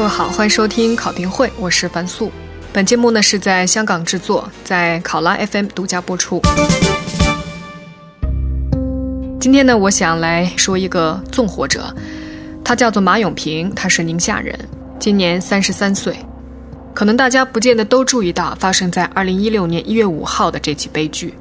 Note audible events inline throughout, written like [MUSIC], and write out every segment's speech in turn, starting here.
各位好，欢迎收听考评会，我是樊素。本节目呢是在香港制作，在考拉 FM 独家播出。今天呢，我想来说一个纵火者，他叫做马永平，他是宁夏人，今年三十三岁。可能大家不见得都注意到发生在二零一六年一月五号的这起悲剧。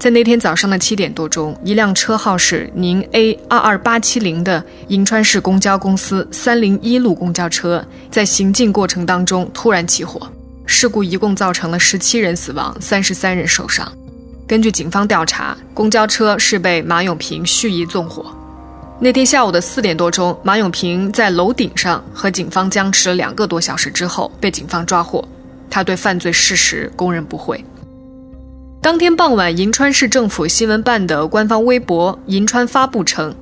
在那天早上的七点多钟，一辆车号是宁 A 二二八七零的银川市公交公司三零一路公交车，在行进过程当中突然起火，事故一共造成了十七人死亡，三十三人受伤。根据警方调查，公交车是被马永平蓄意纵火。那天下午的四点多钟，马永平在楼顶上和警方僵持了两个多小时之后，被警方抓获。他对犯罪事实供认不讳。当天傍晚，银川市政府新闻办的官方微博“银川发布”称，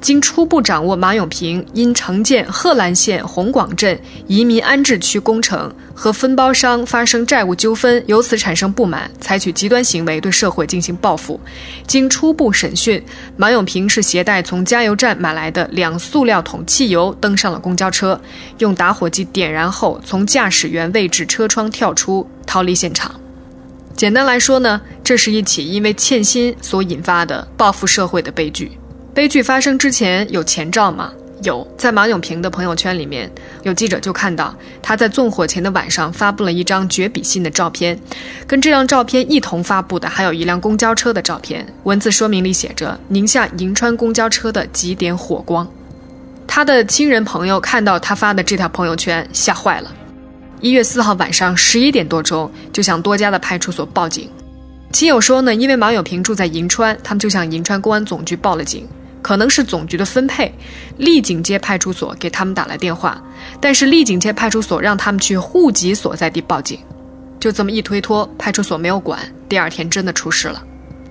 经初步掌握，马永平因承建贺兰县红广镇移民安置区工程和分包商发生债务纠纷，由此产生不满，采取极端行为对社会进行报复。经初步审讯，马永平是携带从加油站买来的两塑料桶汽油登上了公交车，用打火机点燃后，从驾驶员位置车窗跳出，逃离现场。简单来说呢，这是一起因为欠薪所引发的报复社会的悲剧。悲剧发生之前有前兆吗？有，在马永平的朋友圈里面，有记者就看到他在纵火前的晚上发布了一张绝笔信的照片，跟这张照片一同发布的还有一辆公交车的照片，文字说明里写着“宁夏银川公交车的几点火光”。他的亲人朋友看到他发的这条朋友圈，吓坏了。一月四号晚上十一点多钟，就向多家的派出所报警。亲友说呢，因为马永平住在银川，他们就向银川公安总局报了警。可能是总局的分配，丽景街派出所给他们打来电话，但是丽景街派出所让他们去户籍所在地报警。就这么一推脱，派出所没有管。第二天真的出事了。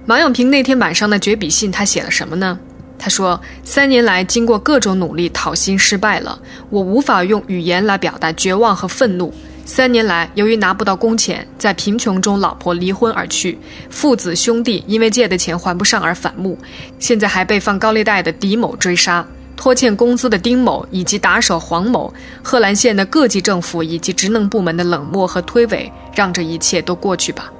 马永平那天晚上的绝笔信，他写了什么呢？他说：“三年来，经过各种努力，讨薪失败了。我无法用语言来表达绝望和愤怒。三年来，由于拿不到工钱，在贫穷中，老婆离婚而去，父子兄弟因为借的钱还不上而反目。现在还被放高利贷的狄某追杀，拖欠工资的丁某以及打手黄某，贺兰县的各级政府以及职能部门的冷漠和推诿，让这一切都过去吧。”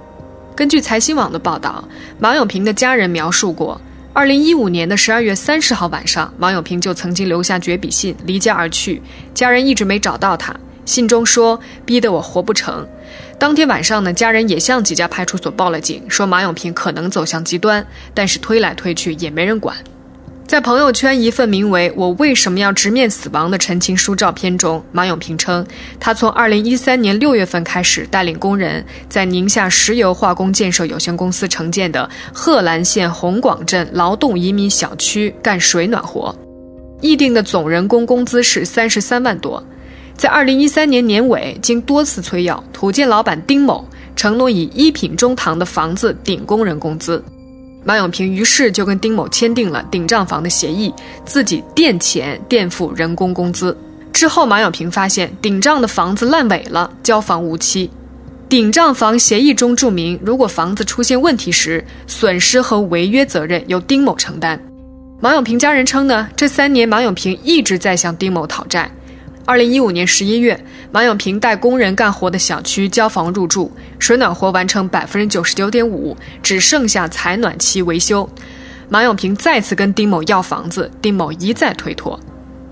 根据财新网的报道，马永平的家人描述过。二零一五年的十二月三十号晚上，马永平就曾经留下绝笔信，离家而去。家人一直没找到他，信中说：“逼得我活不成。”当天晚上呢，家人也向几家派出所报了警，说马永平可能走向极端，但是推来推去也没人管。在朋友圈一份名为《我为什么要直面死亡》的陈情书照片中，马永平称，他从2013年6月份开始带领工人在宁夏石油化工建设有限公司承建的贺兰县红广镇劳动移民小区干水暖活，议定的总人工工资是三十三万多。在2013年年尾，经多次催要，土建老板丁某承诺以一品中堂的房子顶工人工资。马永平于是就跟丁某签订了顶账房的协议，自己垫钱垫付人工工资。之后，马永平发现顶账的房子烂尾了，交房无期。顶账房协议中注明，如果房子出现问题时，损失和违约责任由丁某承担。马永平家人称呢，这三年马永平一直在向丁某讨债。二零一五年十一月，马永平带工人干活的小区交房入住，水暖活完成百分之九十九点五，只剩下采暖期维修。马永平再次跟丁某要房子，丁某一再推脱。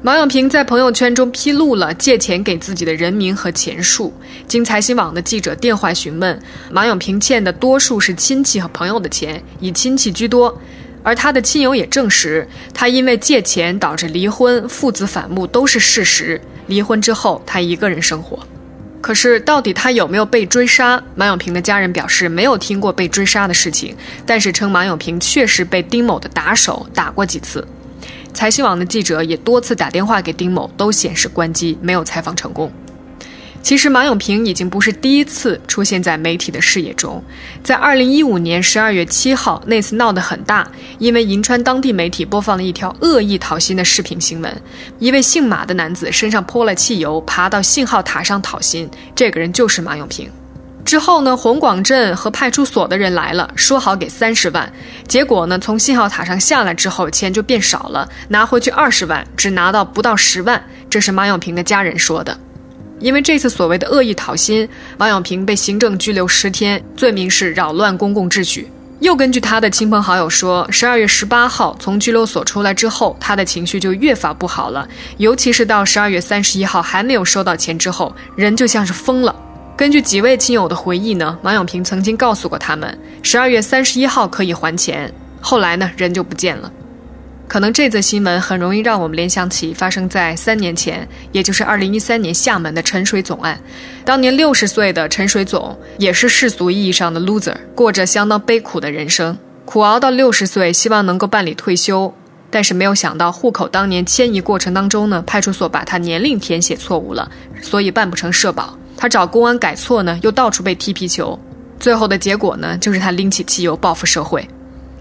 马永平在朋友圈中披露了借钱给自己的人名和钱数。经财新网的记者电话询问，马永平欠的多数是亲戚和朋友的钱，以亲戚居多。而他的亲友也证实，他因为借钱导致离婚、父子反目都是事实。离婚之后，他一个人生活。可是，到底他有没有被追杀？马永平的家人表示没有听过被追杀的事情，但是称马永平确实被丁某的打手打过几次。财新网的记者也多次打电话给丁某，都显示关机，没有采访成功。其实马永平已经不是第一次出现在媒体的视野中，在二零一五年十二月七号那次闹得很大，因为银川当地媒体播放了一条恶意讨薪的视频新闻，一位姓马的男子身上泼了汽油，爬到信号塔上讨薪，这个人就是马永平。之后呢，红广镇和派出所的人来了，说好给三十万，结果呢，从信号塔上下来之后，钱就变少了，拿回去二十万，只拿到不到十万，这是马永平的家人说的。因为这次所谓的恶意讨薪，马永平被行政拘留十天，罪名是扰乱公共秩序。又根据他的亲朋好友说，十二月十八号从拘留所出来之后，他的情绪就越发不好了，尤其是到十二月三十一号还没有收到钱之后，人就像是疯了。根据几位亲友的回忆呢，马永平曾经告诉过他们，十二月三十一号可以还钱，后来呢人就不见了。可能这则新闻很容易让我们联想起发生在三年前，也就是二零一三年厦门的陈水总案。当年六十岁的陈水总也是世俗意义上的 loser，过着相当悲苦的人生，苦熬到六十岁，希望能够办理退休，但是没有想到户口当年迁移过程当中呢，派出所把他年龄填写错误了，所以办不成社保。他找公安改错呢，又到处被踢皮球，最后的结果呢，就是他拎起汽油报复社会。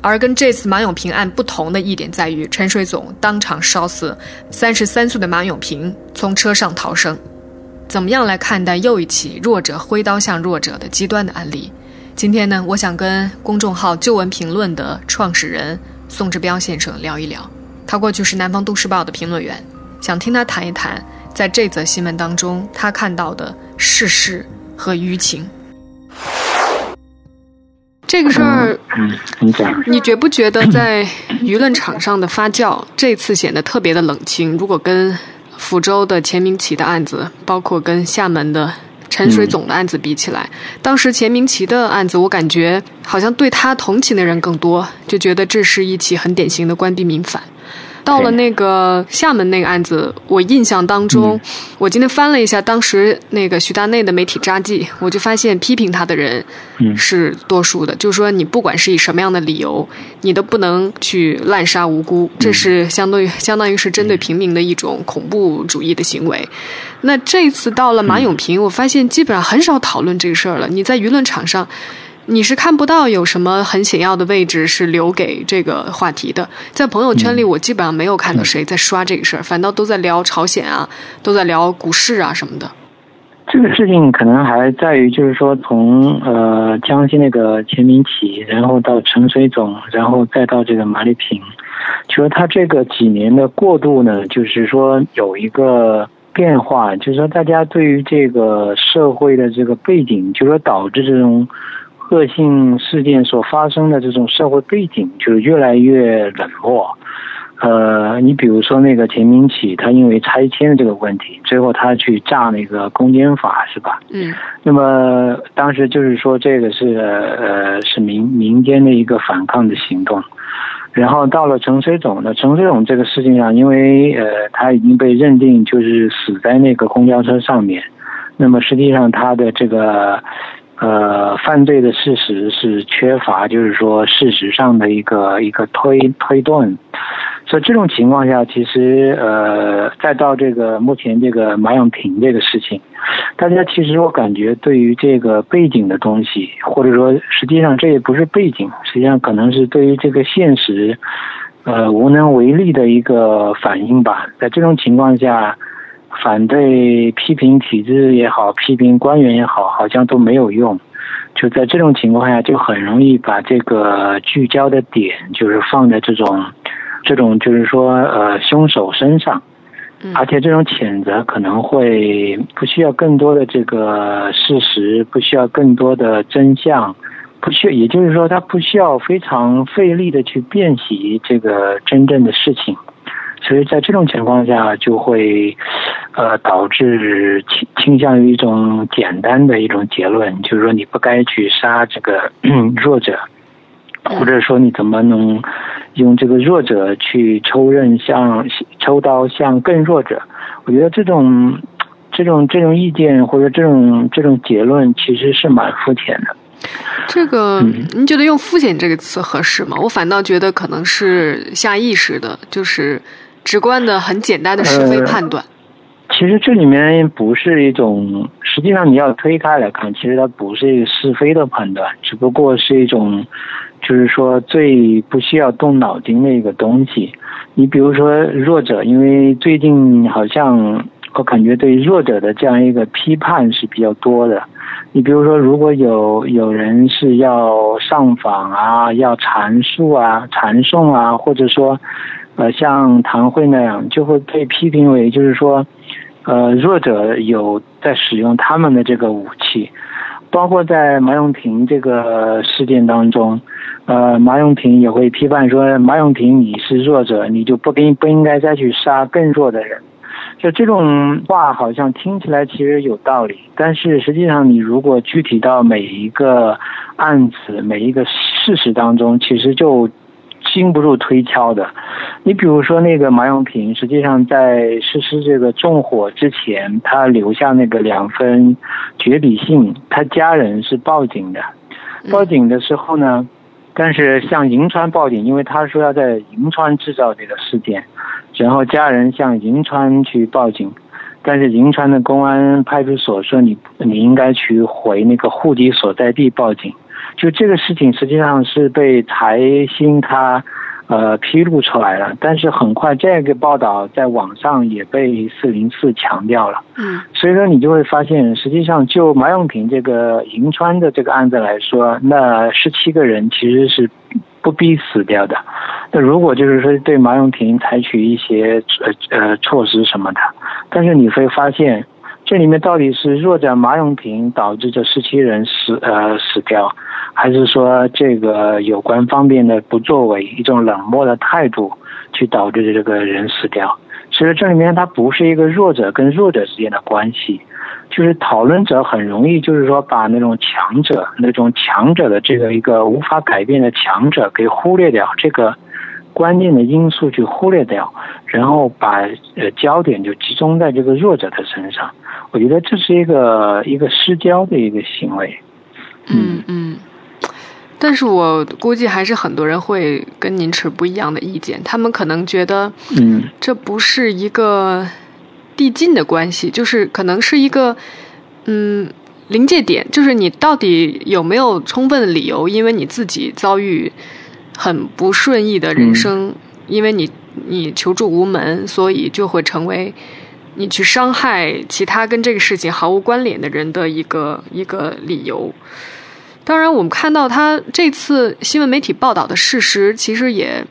而跟这次马永平案不同的一点在于，陈水总当场烧死三十三岁的马永平，从车上逃生。怎么样来看待又一起弱者挥刀向弱者的极端的案例？今天呢，我想跟公众号旧闻评论的创始人宋志彪先生聊一聊。他过去是南方都市报的评论员，想听他谈一谈在这则新闻当中他看到的事实和舆情。这个事儿，嗯，你讲，你觉不觉得在舆论场上的发酵这次显得特别的冷清？如果跟福州的钱明奇的案子，包括跟厦门的陈水总的案子比起来，当时钱明奇的案子，我感觉好像对他同情的人更多，就觉得这是一起很典型的官逼民反。到了那个厦门那个案子，我印象当中，我今天翻了一下当时那个徐大内的媒体札记，我就发现批评他的人是多数的，就是说你不管是以什么样的理由，你都不能去滥杀无辜，这是相当于相当于是针对平民的一种恐怖主义的行为。那这次到了马永平，我发现基本上很少讨论这个事儿了。你在舆论场上。你是看不到有什么很显要的位置是留给这个话题的，在朋友圈里，我基本上没有看到谁在刷这个事儿，反倒都在聊朝鲜啊，都在聊股市啊什么的。这个事情可能还在于，就是说从呃江西那个钱明启，然后到陈水总，然后再到这个马丽萍，就是他这个几年的过渡呢，就是说有一个变化，就是说大家对于这个社会的这个背景，就是说导致这种。恶性事件所发生的这种社会背景就越来越冷漠，呃，你比如说那个田明启，他因为拆迁的这个问题，最后他去炸那个公检法，是吧？嗯。那么当时就是说这个是呃是民民间的一个反抗的行动，然后到了陈水总呢，陈水总这个事情上，因为呃他已经被认定就是死在那个公交车上面，那么实际上他的这个。呃，犯罪的事实是缺乏，就是说事实上的一个一个推推断，所以这种情况下，其实呃，再到这个目前这个马永平这个事情，大家其实我感觉对于这个背景的东西，或者说实际上这也不是背景，实际上可能是对于这个现实，呃，无能为力的一个反应吧。在这种情况下。反对批评体制也好，批评官员也好，好像都没有用。就在这种情况下，就很容易把这个聚焦的点，就是放在这种，这种就是说，呃，凶手身上。而且这种谴责可能会不需要更多的这个事实，不需要更多的真相，不需要，也就是说，他不需要非常费力的去辨析这个真正的事情。所以在这种情况下，就会，呃，导致倾倾向于一种简单的一种结论，就是说你不该去杀这个 [CLEARS THROAT] 弱者，或者说你怎么能用这个弱者去抽刃向抽刀向更弱者？我觉得这种这种这种意见或者这种这种结论其实是蛮肤浅的。这个，您觉得用“肤浅”这个词合适吗？我反倒觉得可能是下意识的，就是。直观的、很简单的是非判断，其实这里面不是一种，实际上你要推开来看，其实它不是一个是非的判断，只不过是一种，就是说最不需要动脑筋的一个东西。你比如说弱者，因为最近好像我感觉对弱者的这样一个批判是比较多的。你比如说，如果有有人是要上访啊，要阐述啊、传送啊，或者说。呃，像唐慧那样就会被批评为，就是说，呃，弱者有在使用他们的这个武器，包括在马永平这个事件当中，呃，马永平也会批判说，马永平你是弱者，你就不应不应该再去杀更弱的人。就这种话好像听起来其实有道理，但是实际上你如果具体到每一个案子、每一个事实当中，其实就经不住推敲的。你比如说那个马永平，实际上在实施这个纵火之前，他留下那个两封绝笔信，他家人是报警的。报警的时候呢，但是向银川报警，因为他说要在银川制造这个事件。然后家人向银川去报警，但是银川的公安派出所说你你应该去回那个户籍所在地报警。就这个事情实际上是被财新他呃披露出来了，但是很快这个报道在网上也被四零四强调了。嗯，所以说你就会发现，实际上就马永平这个银川的这个案子来说，那十七个人其实是。不必死掉的。那如果就是说对马永平采取一些呃呃措施什么的，但是你会发现，这里面到底是弱者马永平导致这十七人死呃死掉，还是说这个有关方面的不作为，一种冷漠的态度去导致的这个人死掉？其实这里面它不是一个弱者跟弱者之间的关系。就是讨论者很容易，就是说把那种强者、那种强者的这个一个无法改变的强者给忽略掉，这个关键的因素去忽略掉，然后把呃焦点就集中在这个弱者的身上。我觉得这是一个一个失焦的一个行为。嗯嗯，但是我估计还是很多人会跟您持不一样的意见，他们可能觉得，嗯，这不是一个。递进的关系，就是可能是一个，嗯，临界点，就是你到底有没有充分的理由，因为你自己遭遇很不顺意的人生，因为你你求助无门，所以就会成为你去伤害其他跟这个事情毫无关联的人的一个一个理由。当然，我们看到他这次新闻媒体报道的事实，其实也。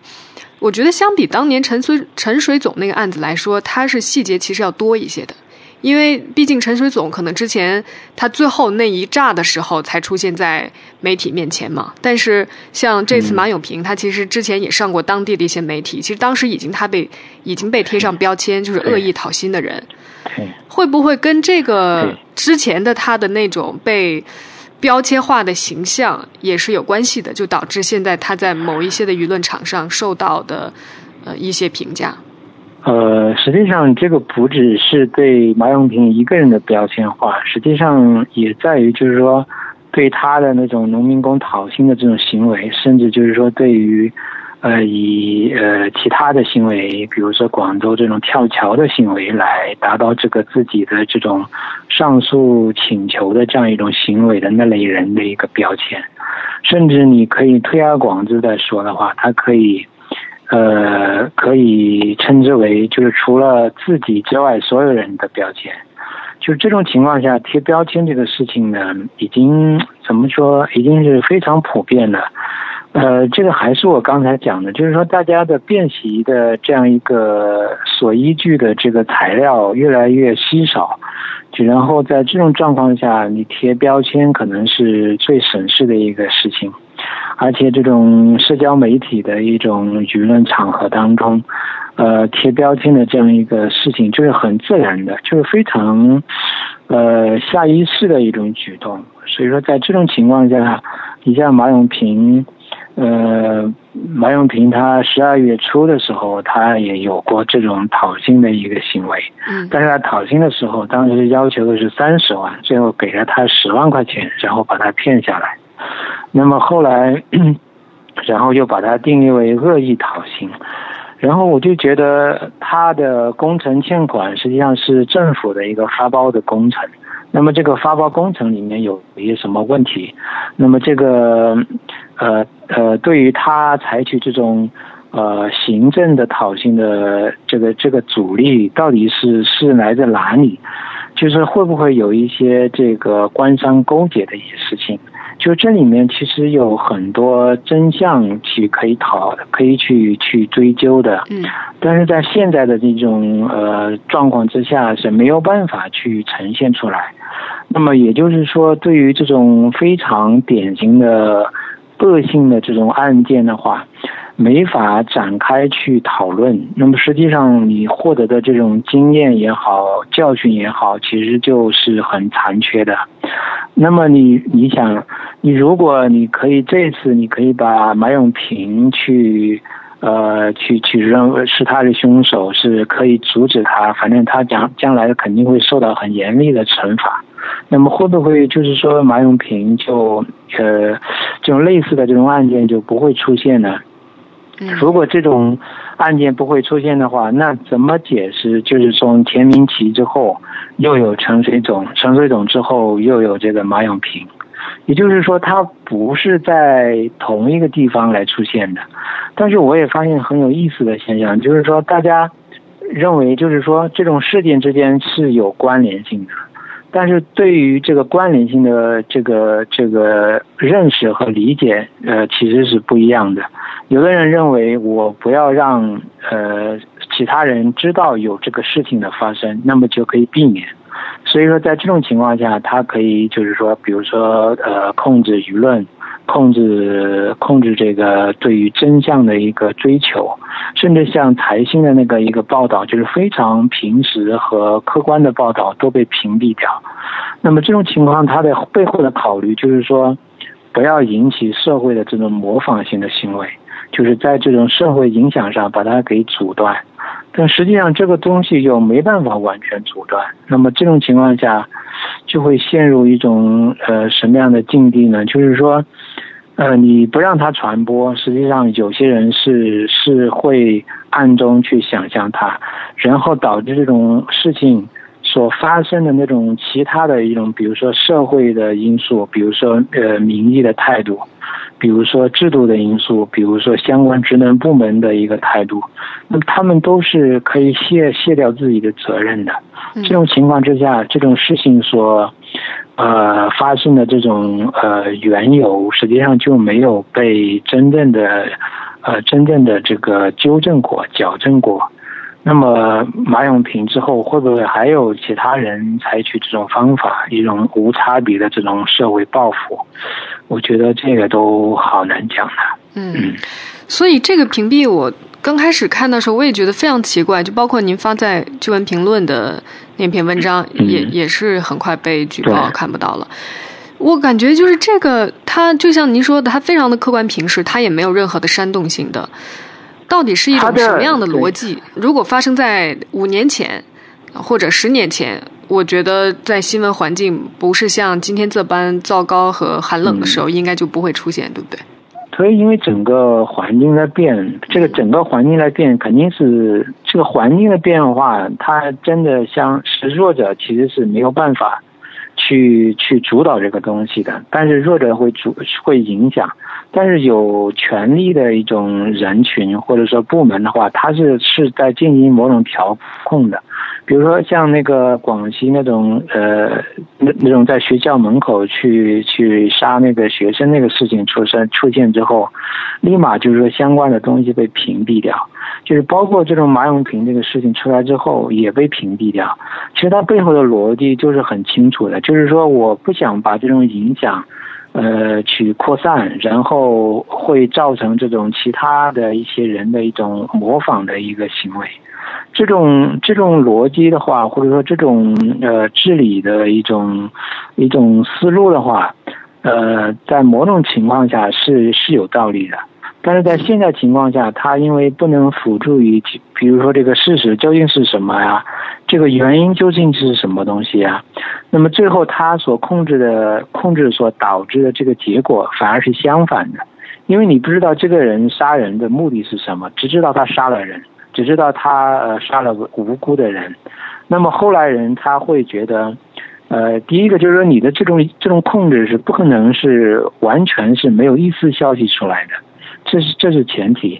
我觉得相比当年陈水陈水总那个案子来说，他是细节其实要多一些的，因为毕竟陈水总可能之前他最后那一炸的时候才出现在媒体面前嘛。但是像这次马永平，他其实之前也上过当地的一些媒体，其实当时已经他被已经被贴上标签，就是恶意讨薪的人。会不会跟这个之前的他的那种被？标签化的形象也是有关系的，就导致现在他在某一些的舆论场上受到的呃一些评价。呃，实际上这个不只是对马永平一个人的标签化，实际上也在于就是说对他的那种农民工讨薪的这种行为，甚至就是说对于。呃，以呃其他的行为，比如说广州这种跳桥的行为，来达到这个自己的这种上诉请求的这样一种行为的那类人的一个标签，甚至你可以推而广之的说的话，他可以呃可以称之为就是除了自己之外所有人的标签，就这种情况下贴标签这个事情呢，已经怎么说，已经是非常普遍的。呃，这个还是我刚才讲的，就是说大家的辨析的这样一个所依据的这个材料越来越稀少，就然后在这种状况下，你贴标签可能是最省事的一个事情，而且这种社交媒体的一种舆论场合当中，呃，贴标签的这样一个事情就是很自然的，就是非常呃下意识的一种举动，所以说在这种情况下，你像马永平。呃，马永平他十二月初的时候，他也有过这种讨薪的一个行为。嗯，但是他讨薪的时候，当时要求的是三十万，最后给了他十万块钱，然后把他骗下来。那么后来，[CLEARS THROAT] 然后又把他定义为恶意讨薪。然后我就觉得他的工程欠款实际上是政府的一个发包的工程。那么这个发包工程里面有一些什么问题？那么这个呃呃，对于他采取这种呃行政的讨薪的这个这个阻力，到底是是来自哪里？就是会不会有一些这个官商勾结的一些事情？就这里面其实有很多真相去可以讨，可以去去追究的。嗯，但是在现在的这种呃状况之下是没有办法去呈现出来。那么也就是说，对于这种非常典型的恶性的这种案件的话。没法展开去讨论，那么实际上你获得的这种经验也好，教训也好，其实就是很残缺的。那么你你想，你如果你可以这次你可以把马永平去呃去去认为是他的凶手，是可以阻止他，反正他将将来肯定会受到很严厉的惩罚。那么会不会就是说马永平就呃这种类似的这种案件就不会出现呢？如果这种案件不会出现的话，那怎么解释？就是从田明奇之后，又有陈水总，陈水总之后又有这个马永平，也就是说，他不是在同一个地方来出现的。但是我也发现很有意思的现象，就是说，大家认为就是说这种事件之间是有关联性的。但是对于这个关联性的这个这个认识和理解，呃，其实是不一样的。有的人认为我不要让呃其他人知道有这个事情的发生，那么就可以避免。所以说，在这种情况下，他可以就是说，比如说呃，控制舆论。控制控制这个对于真相的一个追求，甚至像财新的那个一个报道，就是非常平实和客观的报道都被屏蔽掉。那么这种情况，它的背后的考虑就是说，不要引起社会的这种模仿性的行为，就是在这种社会影响上把它给阻断。但实际上这个东西就没办法完全阻断。那么这种情况下。就会陷入一种呃什么样的境地呢？就是说，呃，你不让它传播，实际上有些人是是会暗中去想象它，然后导致这种事情所发生的那种其他的一种，比如说社会的因素，比如说呃民意的态度，比如说制度的因素，比如说相关职能部门的一个态度，那么他们都是可以卸卸掉自己的责任的。这种情况之下，这种事情所，呃，发生的这种呃缘由，实际上就没有被真正的，呃，真正的这个纠正过、矫正过。那么马永平之后，会不会还有其他人采取这种方法，一种无差别的这种社会报复？我觉得这个都好难讲的。嗯，所以这个屏蔽我。刚开始看的时候，我也觉得非常奇怪，就包括您发在《巨文评论》的那篇文章，也也是很快被举报看不到了。我感觉就是这个，它就像您说的，它非常的客观平实，它也没有任何的煽动性的。到底是一种什么样的逻辑？如果发生在五年前或者十年前，我觉得在新闻环境不是像今天这般糟糕和寒冷的时候，应该就不会出现，对不对？所以，因为整个环境在变，这个整个环境在变，肯定是这个环境的变化，它真的像是弱者，其实是没有办法去去主导这个东西的。但是弱者会主会影响，但是有权力的一种人群或者说部门的话，他是是在进行某种调控的。比如说像那个广西那种呃那那种在学校门口去去杀那个学生那个事情出生出现之后，立马就是说相关的东西被屏蔽掉，就是包括这种马永平这个事情出来之后也被屏蔽掉。其实它背后的逻辑就是很清楚的，就是说我不想把这种影响呃去扩散，然后会造成这种其他的一些人的一种模仿的一个行为。这种这种逻辑的话，或者说这种呃治理的一种一种思路的话，呃，在某种情况下是是有道理的，但是在现在情况下，它因为不能辅助于，比如说这个事实究竟是什么呀，这个原因究竟是什么东西呀，那么最后他所控制的控制所导致的这个结果反而是相反的，因为你不知道这个人杀人的目的是什么，只知道他杀了人。只知道他呃杀了无辜的人，那么后来人他会觉得，呃，第一个就是说你的这种这种控制是不可能是完全是没有一丝消息出来的，这是这是前提，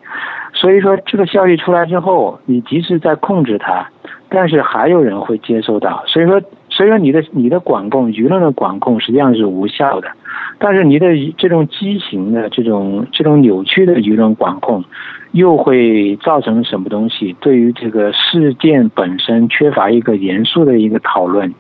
所以说这个消息出来之后，你即使在控制它，但是还有人会接收到，所以说所以说你的你的管控，舆论的管控实际上是无效的。但是你的这种畸形的这种这种扭曲的舆论管控，又会造成什么东西？对于这个事件本身缺乏一个严肃的一个讨论，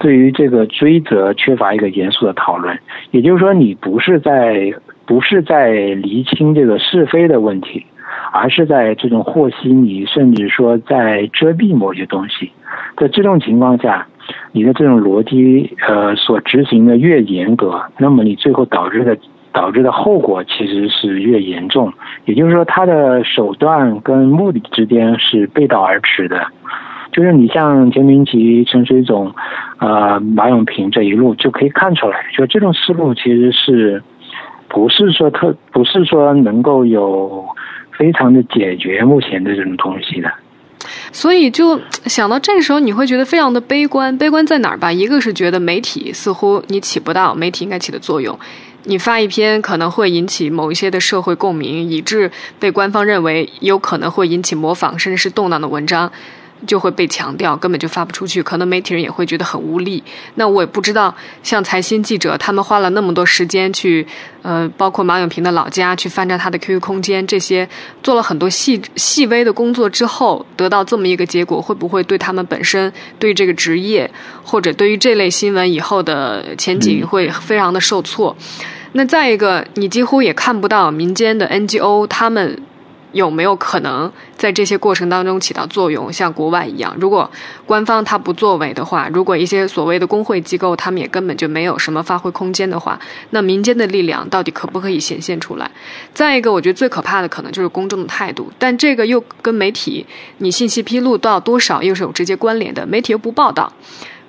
对于这个追责缺乏一个严肃的讨论。也就是说，你不是在不是在厘清这个是非的问题，而是在这种和稀泥，甚至说在遮蔽某些东西。在这种情况下。你的这种逻辑，呃，所执行的越严格，那么你最后导致的导致的后果其实是越严重。也就是说，他的手段跟目的之间是背道而驰的。就是你像田明奇、陈水总，呃，马永平这一路就可以看出来，就这种思路其实是不是说特不是说能够有非常的解决目前的这种东西的。所以就想到这个时候，你会觉得非常的悲观。悲观在哪儿吧？一个是觉得媒体似乎你起不到媒体应该起的作用，你发一篇可能会引起某一些的社会共鸣，以致被官方认为有可能会引起模仿甚至是动荡的文章。就会被强调，根本就发不出去。可能媒体人也会觉得很无力。那我也不知道，像财新记者他们花了那么多时间去，呃，包括马永平的老家去翻查他的 QQ 空间，这些做了很多细细微的工作之后，得到这么一个结果，会不会对他们本身、对这个职业，或者对于这类新闻以后的前景会非常的受挫？那再一个，你几乎也看不到民间的 NGO 他们。有没有可能在这些过程当中起到作用？像国外一样，如果官方他不作为的话，如果一些所谓的工会机构他们也根本就没有什么发挥空间的话，那民间的力量到底可不可以显现出来？再一个，我觉得最可怕的可能就是公众的态度，但这个又跟媒体你信息披露到多少又是有直接关联的，媒体又不报道。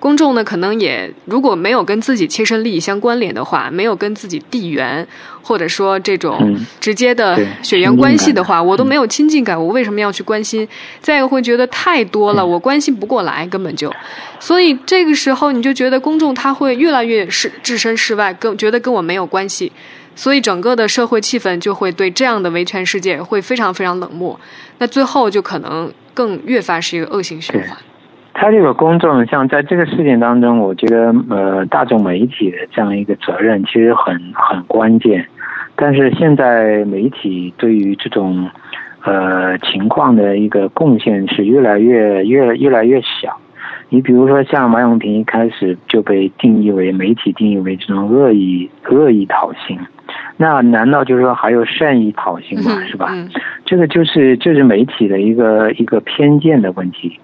公众呢，可能也如果没有跟自己切身利益相关联的话，没有跟自己地缘或者说这种直接的血缘关系的话，我都没有亲近感，我为什么要去关心？再一个会觉得太多了，我关心不过来，根本就。所以这个时候你就觉得公众他会越来越是置身事外，跟觉得跟我没有关系，所以整个的社会气氛就会对这样的维权世界会非常非常冷漠，那最后就可能更越发是一个恶性循环。他这个公众，像在这个事件当中，我觉得呃，大众媒体的这样一个责任其实很很关键。但是现在媒体对于这种呃情况的一个贡献是越来越越越来越小。你比如说像马永平一开始就被定义为媒体定义为这种恶意恶意讨薪，那难道就是说还有善意讨薪吗？是吧？这个就是就是媒体的一个一个偏见的问题。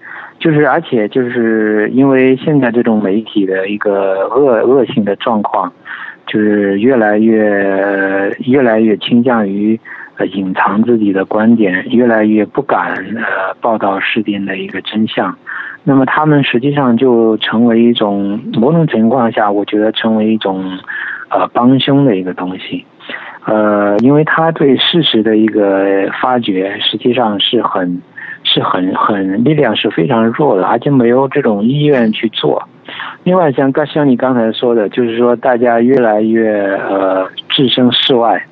就是，而且就是因为现在这种媒体的一个恶恶性的状况，就是越来越越来越倾向于隐藏自己的观点，越来越不敢呃报道事件的一个真相。那么他们实际上就成为一种某种情况下，我觉得成为一种呃帮凶的一个东西。呃，因为他对事实的一个发掘，实际上是很。是很很力量是非常弱的，而且没有这种意愿去做。另外，像刚像你刚才说的，就是说大家越来越呃置身事外，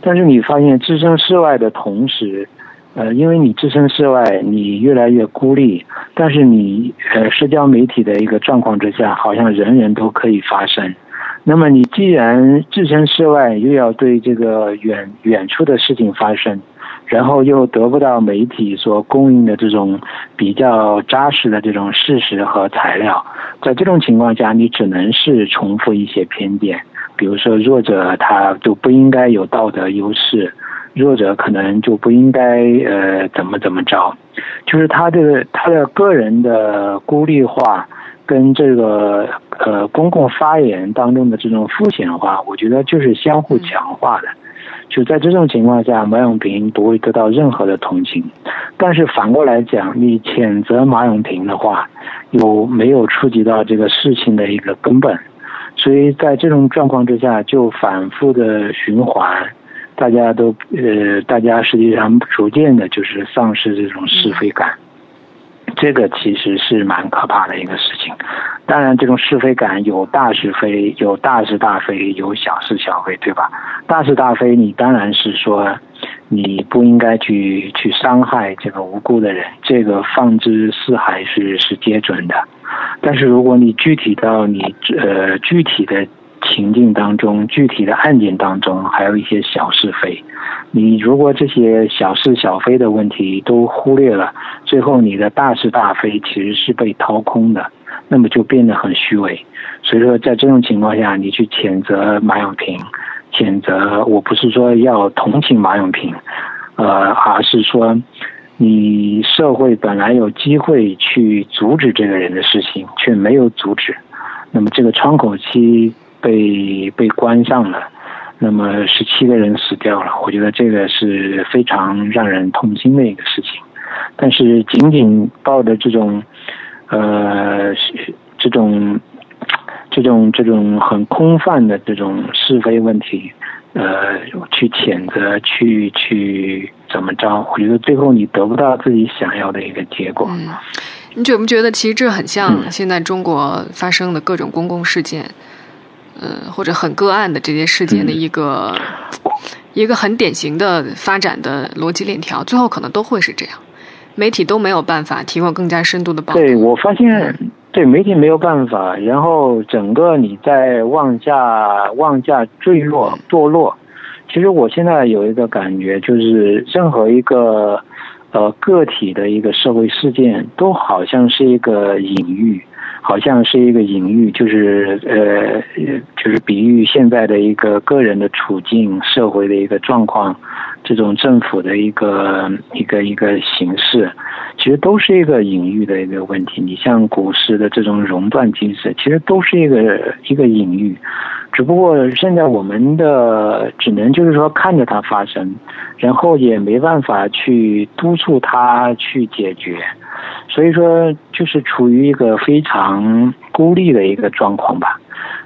但是你发现置身事外的同时，呃，因为你置身事外，你越来越孤立。但是你呃社交媒体的一个状况之下，好像人人都可以发声。那么你既然置身事外，又要对这个远远处的事情发声。然后又得不到媒体所供应的这种比较扎实的这种事实和材料，在这种情况下，你只能是重复一些偏见，比如说弱者他就不应该有道德优势，弱者可能就不应该呃怎么怎么着，就是他这个他的个人的孤立化跟这个呃公共发言当中的这种肤浅化，我觉得就是相互强化的。就在这种情况下，马永平不会得到任何的同情。但是反过来讲，你谴责马永平的话，又没有触及到这个事情的一个根本。所以在这种状况之下，就反复的循环，大家都呃，大家实际上逐渐的就是丧失这种是非感。这个其实是蛮可怕的一个事情。当然，这种是非感有大是非，有大是大非，有小是小非，对吧？大是大非，你当然是说，你不应该去去伤害这个无辜的人，这个放之四海是是皆准的。但是如果你具体到你呃具体的情境当中、具体的案件当中，还有一些小是非，你如果这些小是小非的问题都忽略了，最后你的大是大非其实是被掏空的，那么就变得很虚伪。所以说，在这种情况下，你去谴责马永平，谴责我不是说要同情马永平，呃，而是说。你社会本来有机会去阻止这个人的事情，却没有阻止，那么这个窗口期被被关上了，那么十七个人死掉了，我觉得这个是非常让人痛心的一个事情。但是仅仅抱着这种，呃，这种这种这种很空泛的这种是非问题。呃，去谴责，去去怎么着？我觉得最后你得不到自己想要的一个结果。嗯，你觉不觉得其实这很像现在中国发生的各种公共事件，呃，或者很个案的这些事件的一个一个很典型的发展的逻辑链条，最后可能都会是这样，媒体都没有办法提供更加深度的报道。对我发现。对媒体没有办法，然后整个你在往下往下坠落堕落。其实我现在有一个感觉，就是任何一个呃个体的一个社会事件，都好像是一个隐喻，好像是一个隐喻，就是呃就是比喻现在的一个个人的处境、社会的一个状况。这种政府的一个一个一个形式，其实都是一个隐喻的一个问题。你像股市的这种熔断机制，其实都是一个一个隐喻。只不过现在我们的只能就是说看着它发生，然后也没办法去督促它去解决，所以说就是处于一个非常孤立的一个状况吧。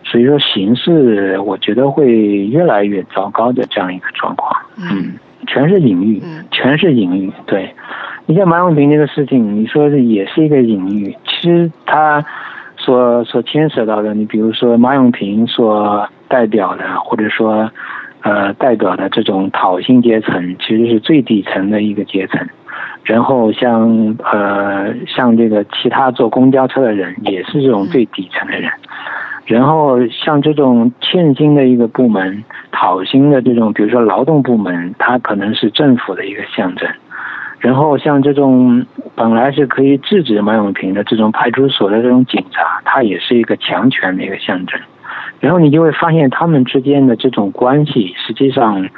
所以说形势，我觉得会越来越糟糕的这样一个状况。嗯。全是隐喻，全是隐喻。对，你像马永平这个事情，你说也是一个隐喻。其实他所所牵涉到的，你比如说马永平所代表的，或者说呃代表的这种讨薪阶层，其实是最底层的一个阶层。然后像呃像这个其他坐公交车的人，也是这种最底层的人。然后像这种欠薪的一个部门。讨薪的这种，比如说劳动部门，它可能是政府的一个象征。然后像这种本来是可以制止马永平的这种派出所的这种警察，他也是一个强权的一个象征。然后你就会发现他们之间的这种关系，实际上，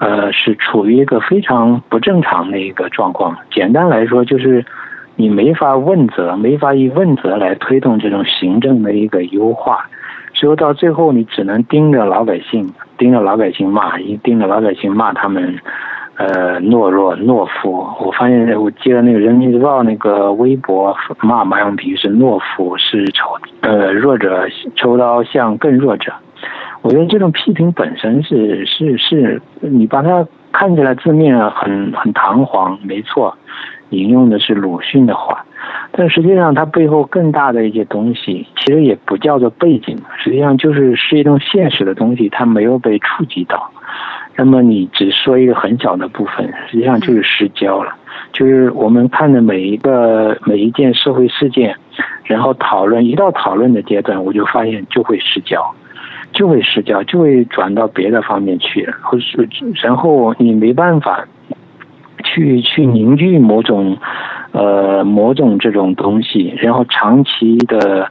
呃，是处于一个非常不正常的一个状况。简单来说，就是你没法问责，没法以问责来推动这种行政的一个优化。所以到最后，你只能盯着老百姓，盯着老百姓骂，一盯着老百姓骂他们，呃，懦弱懦夫。我发现我记得那个人民日报那个微博骂马永平是懦夫，是抽呃弱者抽刀向更弱者。我觉得这种批评本身是是是，你把它看起来字面很很堂皇，没错，引用的是鲁迅的话。但实际上，它背后更大的一些东西，其实也不叫做背景，实际上就是是一种现实的东西，它没有被触及到。那么你只说一个很小的部分，实际上就是失焦了。就是我们看的每一个每一件社会事件，然后讨论一到讨论的阶段，我就发现就会失焦，就会失焦，就会转到别的方面去，或是然后你没办法去去凝聚某种。呃，某种这种东西，然后长期的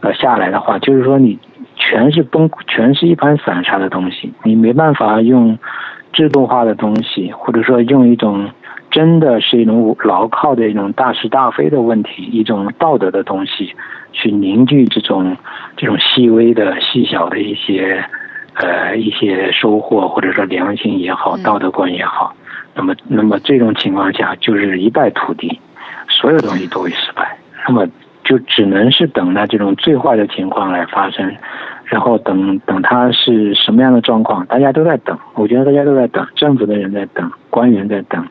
呃下来的话，就是说你全是崩，全是一盘散沙的东西，你没办法用制度化的东西，或者说用一种真的是一种牢靠的一种大是大非的问题，一种道德的东西，去凝聚这种这种细微的细小的一些呃一些收获，或者说良心也好，道德观也好，那么那么这种情况下就是一败涂地。所有东西都会失败，那么就只能是等待这种最坏的情况来发生，然后等等它是什么样的状况，大家都在等。我觉得大家都在等，政府的人在等，官员在等，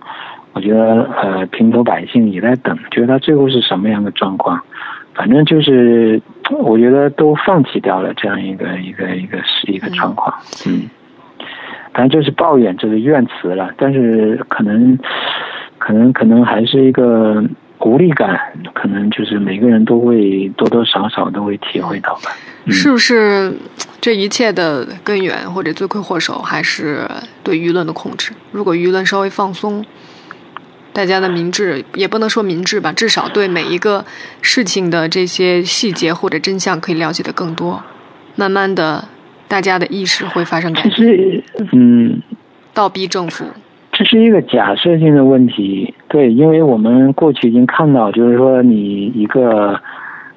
我觉得呃平头百姓也在等，觉得他最后是什么样的状况。反正就是，我觉得都放弃掉了这样一个一个一个是一个状况。嗯，反正就是抱怨，这个怨词了，但是可能。可能可能还是一个无力感，可能就是每个人都会多多少少都会体会到吧。是不是这一切的根源或者罪魁祸首还是对舆论的控制？如果舆论稍微放松，大家的明智也不能说明智吧，至少对每一个事情的这些细节或者真相可以了解的更多。慢慢的，大家的意识会发生改变。其实，嗯，倒逼政府。这是一个假设性的问题，对，因为我们过去已经看到，就是说你一个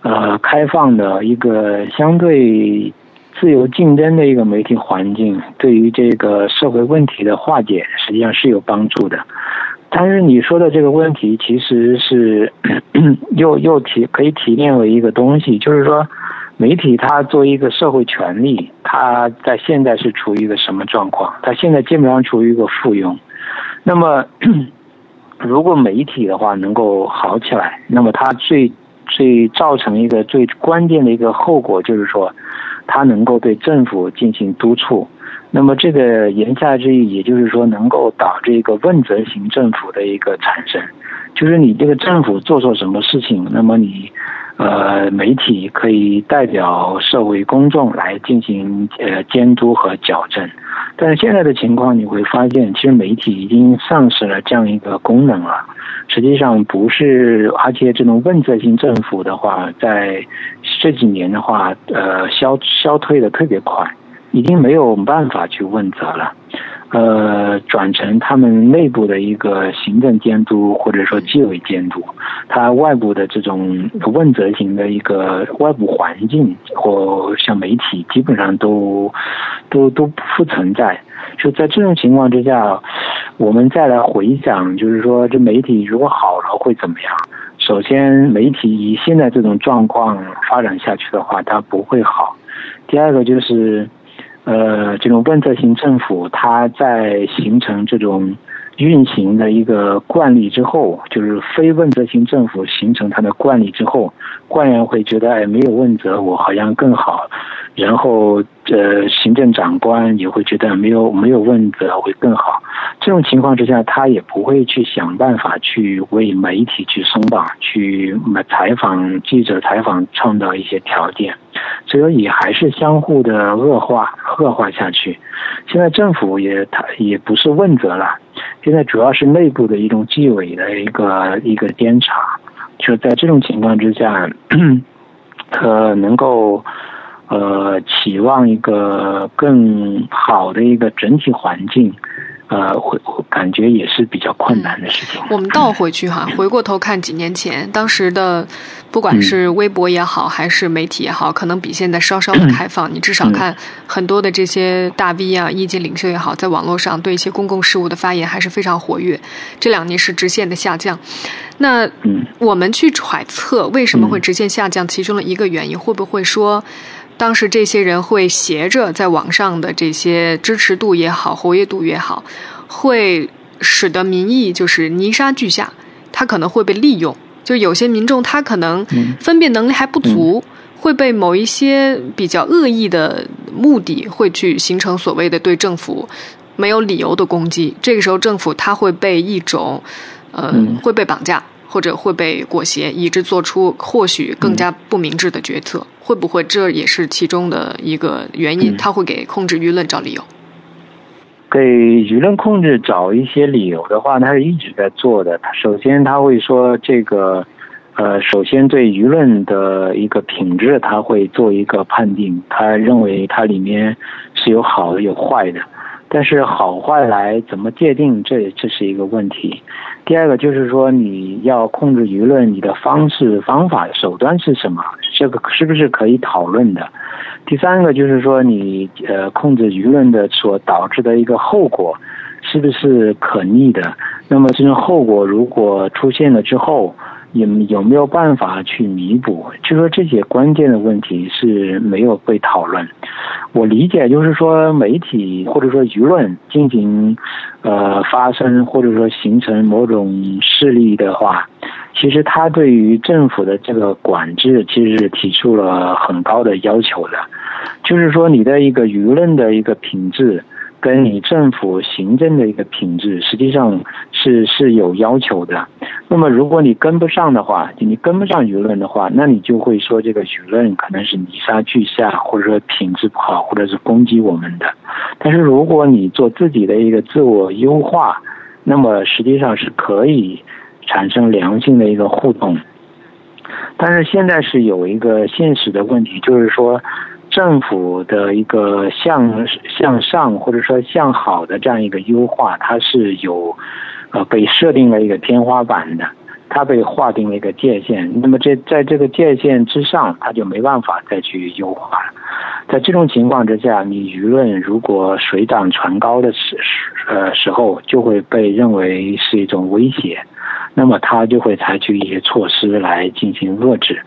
呃开放的一个相对自由竞争的一个媒体环境，对于这个社会问题的化解实际上是有帮助的。但是你说的这个问题，其实是 [COUGHS] 又又提可以提炼为一个东西，就是说媒体它作为一个社会权利，它在现在是处于一个什么状况？它现在基本上处于一个附庸。那么，[COUGHS] 如果媒体的话能够好起来，那么它最最造成一个最关键的一个后果就是说，它能够对政府进行督促。那么这个言下之意，也就是说能够导致一个问责型政府的一个产生，就是你这个政府做错什么事情，那么你。呃，媒体可以代表社会公众来进行呃监督和矫正，但是现在的情况你会发现，其实媒体已经丧失了这样一个功能了。实际上不是，而且这种问责型政府的话，在这几年的话，呃，消消退的特别快，已经没有办法去问责了。呃，转成他们内部的一个行政监督或者说纪委监督，它外部的这种问责型的一个外部环境或像媒体基本上都都都不存在。就在这种情况之下，我们再来回想，就是说这媒体如果好了会怎么样？首先，媒体以现在这种状况发展下去的话，它不会好。第二个就是。呃，这种问责型政府，它在形成这种运行的一个惯例之后，就是非问责型政府形成它的惯例之后，官员会觉得，哎，没有问责，我好像更好。然后，呃，行政长官也会觉得没有没有问责会更好。这种情况之下，他也不会去想办法去为媒体去松绑，去采访记者采访创造一些条件，所以也还是相互的恶化恶化下去。现在政府也他也不是问责了，现在主要是内部的一种纪委的一个一个监察。就在这种情况之下，可 [CLEARS THROAT] 能够。呃，期望一个更好的一个整体环境，呃，会感觉也是比较困难的事情。我们倒回去哈，回过头看几年前，当时的不管是微博也好，还是媒体也好，可能比现在稍稍的 [CLEARS THROAT] 开放。你至少看很多的这些大 V 啊、意见领袖也好，在网络上对一些公共事务的发言还是非常活跃。这两年是直线的下降。那我们去揣测为什么会直线下降，其中的一个原因会不会说？当时这些人会携着在网上的这些支持度也好、活跃度也好，会使得民意就是泥沙俱下，他可能会被利用。就有些民众他可能分辨能力还不足，会被某一些比较恶意的目的会去形成所谓的对政府没有理由的攻击。这个时候，政府他会被一种呃会被绑架。或者会被裹挟，以致做出或许更加不明智的决策，会不会这也是其中的一个原因？他会给控制舆论找理由。给舆论控制找一些理由的话，他是一直在做的。他首先他会说这个，呃，首先对舆论的一个品质，他会做一个判定。他认为它里面是有好的有坏的，但是好坏来怎么界定，这这是一个问题。第二个就是说，你要控制舆论，你的方式、方法、手段是什么？这个是不是可以讨论的？第三个就是说，你呃控制舆论的所导致的一个后果，是不是可逆的？那么这种后果如果出现了之后，有有没有办法去弥补？就说这些关键的问题是没有被讨论。我理解就是说，媒体或者说舆论进行呃发生或者说形成某种势力的话，其实他对于政府的这个管制其实是提出了很高的要求的。就是说，你的一个舆论的一个品质。跟你政府行政的一个品质，实际上是是有要求的。那么如果你跟不上的话，你跟不上舆论的话，那你就会说这个舆论可能是泥沙俱下，或者说品质不好，或者是攻击我们的。但是如果你做自己的一个自我优化，那么实际上是可以产生良性的一个互动。但是现在是有一个现实的问题，就是说。政府的一个向向上或者说向好的这样一个优化，它是有呃被设定了一个天花板的，它被划定了一个界限。那么这在这个界限之上，它就没办法再去优化了。在这种情况之下，你舆论如果水涨船高的时呃时候，就会被认为是一种威胁，那么他就会采取一些措施来进行遏制。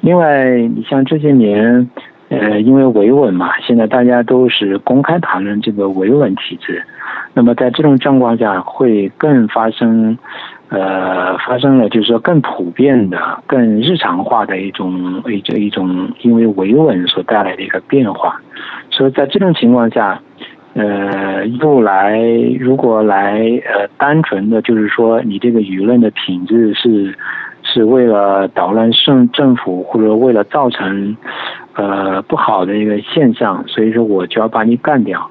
另外，你像这些年。呃，因为维稳嘛，现在大家都是公开谈论这个维稳体制，那么在这种状况下，会更发生，呃，发生了就是说更普遍的、更日常化的一种一种一种因为维稳所带来的一个变化，所以在这种情况下，呃，又来如果来呃单纯的就是说你这个舆论的品质是。是为了捣乱政政府，或者为了造成，呃不好的一个现象，所以说我就要把你干掉。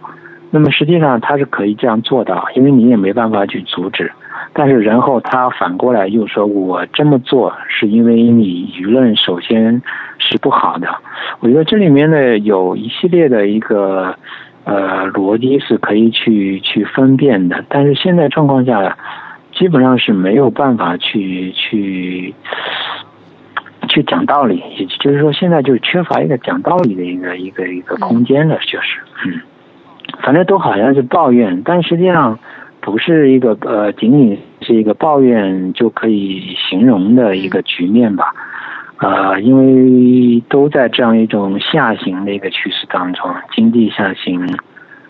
那么实际上他是可以这样做的，因为你也没办法去阻止。但是然后他反过来又说我这么做是因为你舆论首先是不好的。我觉得这里面呢有一系列的一个呃逻辑是可以去去分辨的，但是现在状况下。基本上是没有办法去去去讲道理，也就是说，现在就缺乏一个讲道理的一个一个一个空间了，就是，嗯，反正都好像是抱怨，但实际上不是一个呃，仅仅是一个抱怨就可以形容的一个局面吧，呃，因为都在这样一种下行的一个趋势当中，经济下行，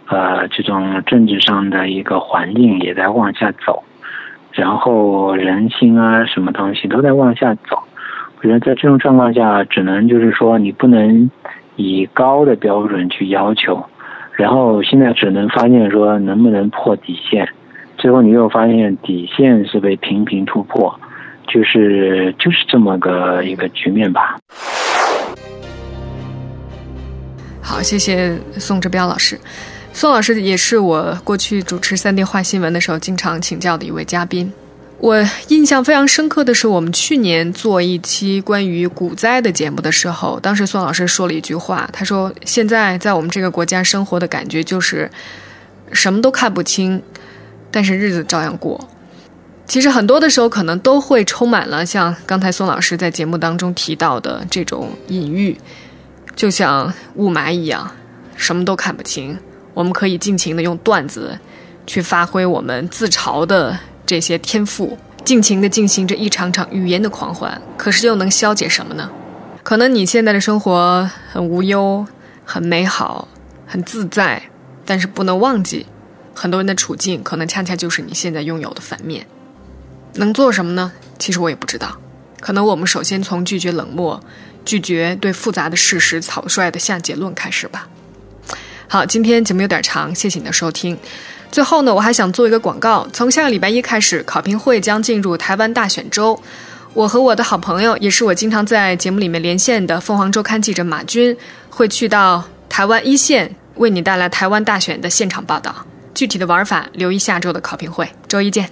呃，这种政治上的一个环境也在往下走。然后人心啊，什么东西都在往下走。我觉得在这种状况下，只能就是说，你不能以高的标准去要求。然后现在只能发现说，能不能破底线？最后你又发现底线是被频频突破，就是就是这么个一个局面吧。好，谢谢宋志彪老师。宋老师也是我过去主持三电话新闻的时候经常请教的一位嘉宾。我印象非常深刻的是，我们去年做一期关于股灾的节目的时候，当时宋老师说了一句话，他说：“现在在我们这个国家生活的感觉就是什么都看不清，但是日子照样过。”其实很多的时候，可能都会充满了像刚才宋老师在节目当中提到的这种隐喻，就像雾霾一样，什么都看不清。我们可以尽情的用段子，去发挥我们自嘲的这些天赋，尽情地进行着一场场语言的狂欢。可是又能消解什么呢？可能你现在的生活很无忧、很美好、很自在，但是不能忘记，很多人的处境可能恰恰就是你现在拥有的反面。能做什么呢？其实我也不知道。可能我们首先从拒绝冷漠、拒绝对复杂的事实草率的下结论开始吧。好，今天节目有点长，谢谢你的收听。最后呢，我还想做一个广告。从下个礼拜一开始，考评会将进入台湾大选周。我和我的好朋友，也是我经常在节目里面连线的凤凰周刊记者马军，会去到台湾一线，为你带来台湾大选的现场报道。具体的玩法，留意下周的考评会。周一见。